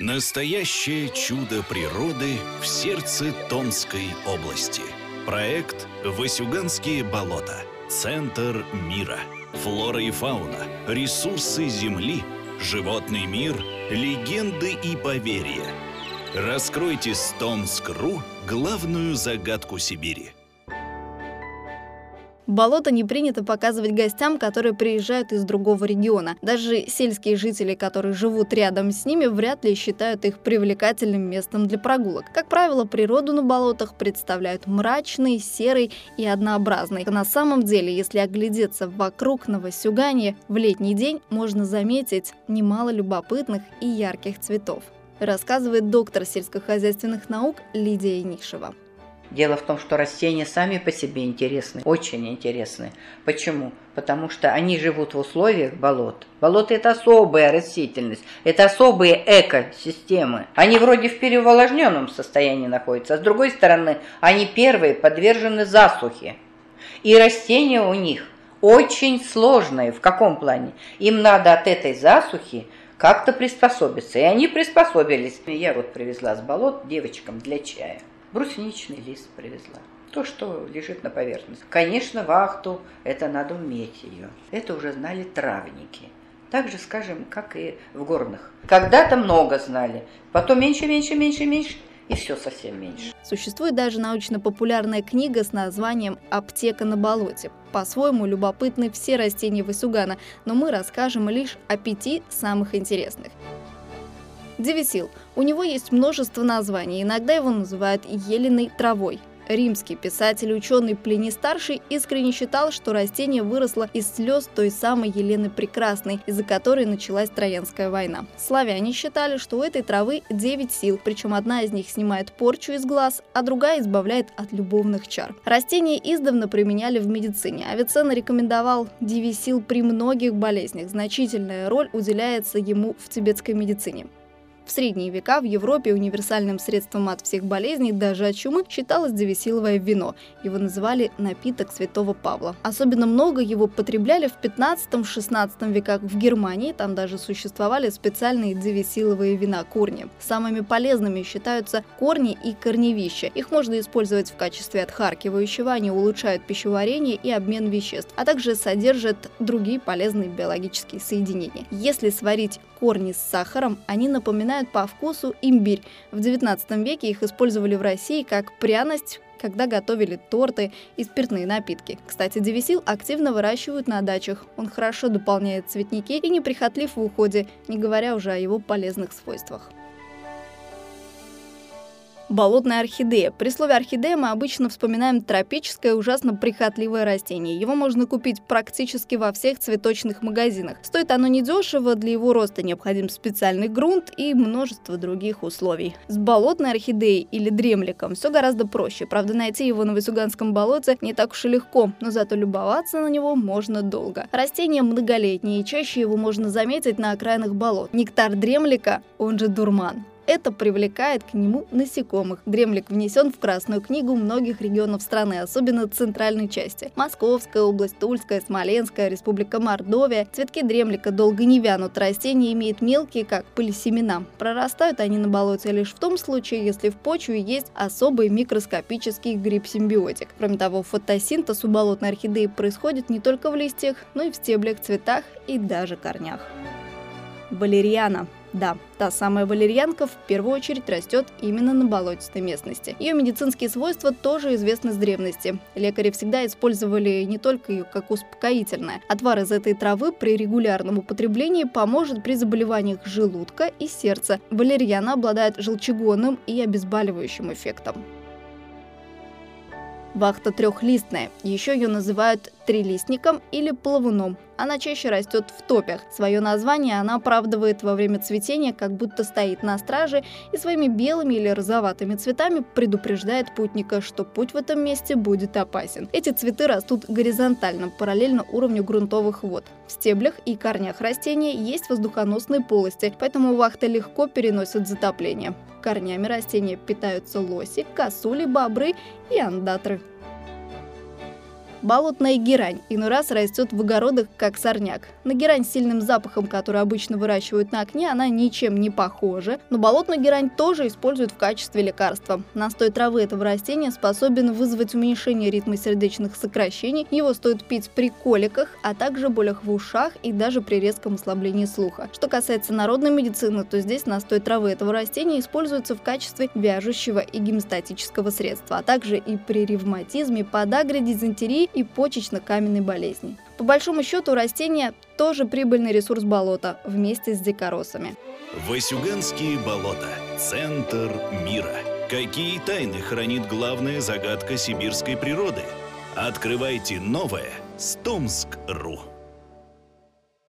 Настоящее чудо природы в сердце Томской области. Проект «Васюганские болота». Центр мира. Флора и фауна, ресурсы Земли, животный мир, легенды и поверья. Раскройте с Томск.ру главную загадку Сибири. Болото не принято показывать гостям, которые приезжают из другого региона. Даже сельские жители, которые живут рядом с ними, вряд ли считают их привлекательным местом для прогулок. Как правило, природу на болотах представляют мрачной, серой и однообразной. На самом деле, если оглядеться вокруг Новосюгания, в летний день можно заметить немало любопытных и ярких цветов рассказывает доктор сельскохозяйственных наук Лидия Нишева. Дело в том, что растения сами по себе интересны, очень интересны. Почему? Потому что они живут в условиях болот. Болоты – это особая растительность, это особые экосистемы. Они вроде в переувлажненном состоянии находятся, а с другой стороны, они первые подвержены засухе. И растения у них очень сложные. В каком плане? Им надо от этой засухи как-то приспособиться. И они приспособились. Я вот привезла с болот девочкам для чая брусничный лист привезла. То, что лежит на поверхности. Конечно, вахту, это надо уметь ее. Это уже знали травники. Так же, скажем, как и в горных. Когда-то много знали, потом меньше, меньше, меньше, меньше, и все совсем меньше. Существует даже научно-популярная книга с названием «Аптека на болоте». По-своему любопытны все растения Васюгана, но мы расскажем лишь о пяти самых интересных. Девисил. У него есть множество названий, иногда его называют еленой травой. Римский писатель и ученый Плиний Старший искренне считал, что растение выросло из слез той самой Елены Прекрасной, из-за которой началась Троянская война. Славяне считали, что у этой травы 9 сил, причем одна из них снимает порчу из глаз, а другая избавляет от любовных чар. Растение издавна применяли в медицине. Авиценна рекомендовал девисил при многих болезнях. Значительная роль уделяется ему в тибетской медицине. В средние века в Европе универсальным средством от всех болезней, даже от чумы, считалось девисиловое вино. Его называли напиток святого Павла. Особенно много его потребляли в 15-16 веках в Германии, там даже существовали специальные девисиловые вина корни. Самыми полезными считаются корни и корневища. Их можно использовать в качестве отхаркивающего, они улучшают пищеварение и обмен веществ, а также содержат другие полезные биологические соединения. Если сварить корни с сахаром, они напоминают напоминают по вкусу имбирь. В 19 веке их использовали в России как пряность, когда готовили торты и спиртные напитки. Кстати, девисил активно выращивают на дачах. Он хорошо дополняет цветники и неприхотлив в уходе, не говоря уже о его полезных свойствах. Болотная орхидея. При слове орхидея мы обычно вспоминаем тропическое, ужасно прихотливое растение. Его можно купить практически во всех цветочных магазинах. Стоит оно недешево, для его роста необходим специальный грунт и множество других условий. С болотной орхидеей или дремликом все гораздо проще. Правда, найти его на Васюганском болоте не так уж и легко, но зато любоваться на него можно долго. Растение многолетнее, чаще его можно заметить на окраинах болот. Нектар дремлика, он же дурман, это привлекает к нему насекомых. Дремлик внесен в Красную книгу многих регионов страны, особенно центральной части. Московская область, Тульская, Смоленская, Республика Мордовия. Цветки дремлика долго не вянут. Растение имеет мелкие, как пыль семена. Прорастают они на болоте лишь в том случае, если в почве есть особый микроскопический гриб-симбиотик. Кроме того, фотосинтез у болотной орхидеи происходит не только в листьях, но и в стеблях, цветах и даже корнях. Валерьяна да, та самая валерьянка в первую очередь растет именно на болотистой местности. Ее медицинские свойства тоже известны с древности. Лекари всегда использовали не только ее как успокоительное. Отвар из этой травы при регулярном употреблении поможет при заболеваниях желудка и сердца. Валерьяна обладает желчегонным и обезболивающим эффектом. Вахта трехлистная. Еще ее называют трилистником или плавуном. Она чаще растет в топях. Свое название она оправдывает во время цветения, как будто стоит на страже и своими белыми или розоватыми цветами предупреждает путника, что путь в этом месте будет опасен. Эти цветы растут горизонтально, параллельно уровню грунтовых вод. В стеблях и корнях растения есть воздухоносные полости, поэтому вахта легко переносит затопление. Корнями растения питаются лоси, косули, бобры и андатры. Болотная герань иной раз растет в огородах как сорняк. На герань с сильным запахом, который обычно выращивают на окне, она ничем не похожа, но болотную герань тоже используют в качестве лекарства. Настой травы этого растения способен вызвать уменьшение ритма сердечных сокращений, его стоит пить при коликах, а также болях в ушах и даже при резком ослаблении слуха. Что касается народной медицины, то здесь настой травы этого растения используется в качестве вяжущего и гемостатического средства, а также и при ревматизме, подагре, дизентерии и почечно-каменной болезни. По большому счету растения тоже прибыльный ресурс болота вместе с дикоросами. Васюганские болота. Центр мира. Какие тайны хранит главная загадка сибирской природы? Открывайте новое с Томск.ру.